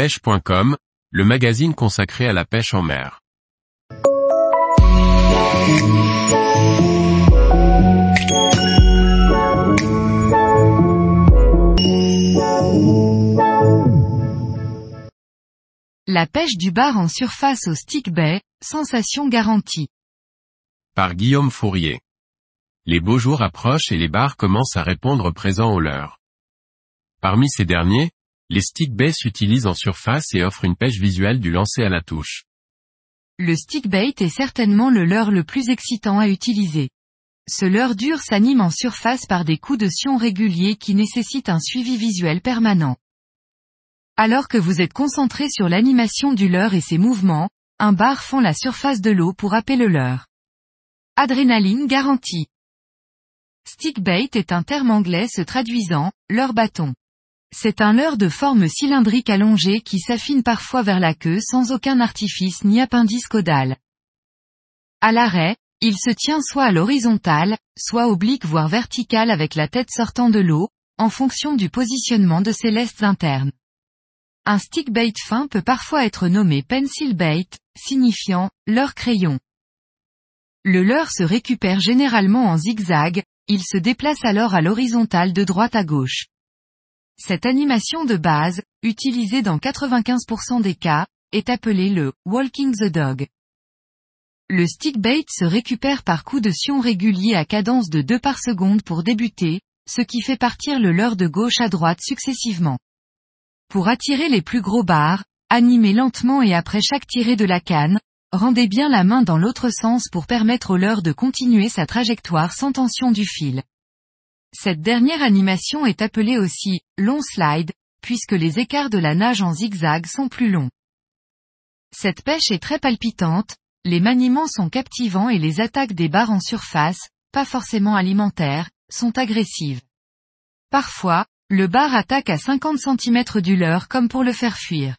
pêche.com, le magazine consacré à la pêche en mer. La pêche du bar en surface au stick bay, sensation garantie. Par Guillaume Fourier. Les beaux jours approchent et les bars commencent à répondre présent aux leurs. Parmi ces derniers, les stick baits s'utilisent en surface et offrent une pêche visuelle du lancer à la touche. Le stick bait est certainement le leurre le plus excitant à utiliser. Ce leurre dur s'anime en surface par des coups de sion réguliers qui nécessitent un suivi visuel permanent. Alors que vous êtes concentré sur l'animation du leurre et ses mouvements, un bar fend la surface de l'eau pour happer le leurre. Adrénaline garantie. Stick bait est un terme anglais se traduisant, leurre bâton. C'est un leurre de forme cylindrique allongée qui s'affine parfois vers la queue sans aucun artifice ni appendice caudal. À l'arrêt, il se tient soit à l'horizontale, soit oblique voire verticale avec la tête sortant de l'eau, en fonction du positionnement de ses lestes internes. Un stick bait fin peut parfois être nommé pencil bait, signifiant leurre crayon. Le leurre se récupère généralement en zigzag, il se déplace alors à l'horizontale de droite à gauche. Cette animation de base, utilisée dans 95% des cas, est appelée le walking the dog. Le stick bait se récupère par coup de sion régulier à cadence de 2 par seconde pour débuter, ce qui fait partir le leurre de gauche à droite successivement. Pour attirer les plus gros barres, animez lentement et après chaque tirée de la canne, rendez bien la main dans l'autre sens pour permettre au leurre de continuer sa trajectoire sans tension du fil. Cette dernière animation est appelée aussi long slide, puisque les écarts de la nage en zigzag sont plus longs. Cette pêche est très palpitante, les maniements sont captivants et les attaques des barres en surface, pas forcément alimentaires, sont agressives. Parfois, le bar attaque à 50 cm du leurre comme pour le faire fuir.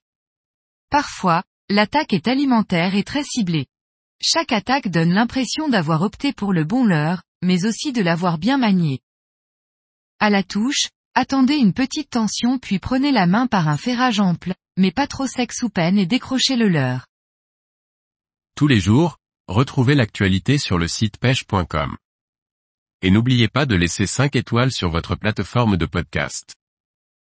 Parfois, l'attaque est alimentaire et très ciblée. Chaque attaque donne l'impression d'avoir opté pour le bon leurre, mais aussi de l'avoir bien manié. À la touche, attendez une petite tension puis prenez la main par un ferrage ample, mais pas trop sec sous peine et décrochez le leurre. Tous les jours, retrouvez l'actualité sur le site pêche.com. Et n'oubliez pas de laisser 5 étoiles sur votre plateforme de podcast.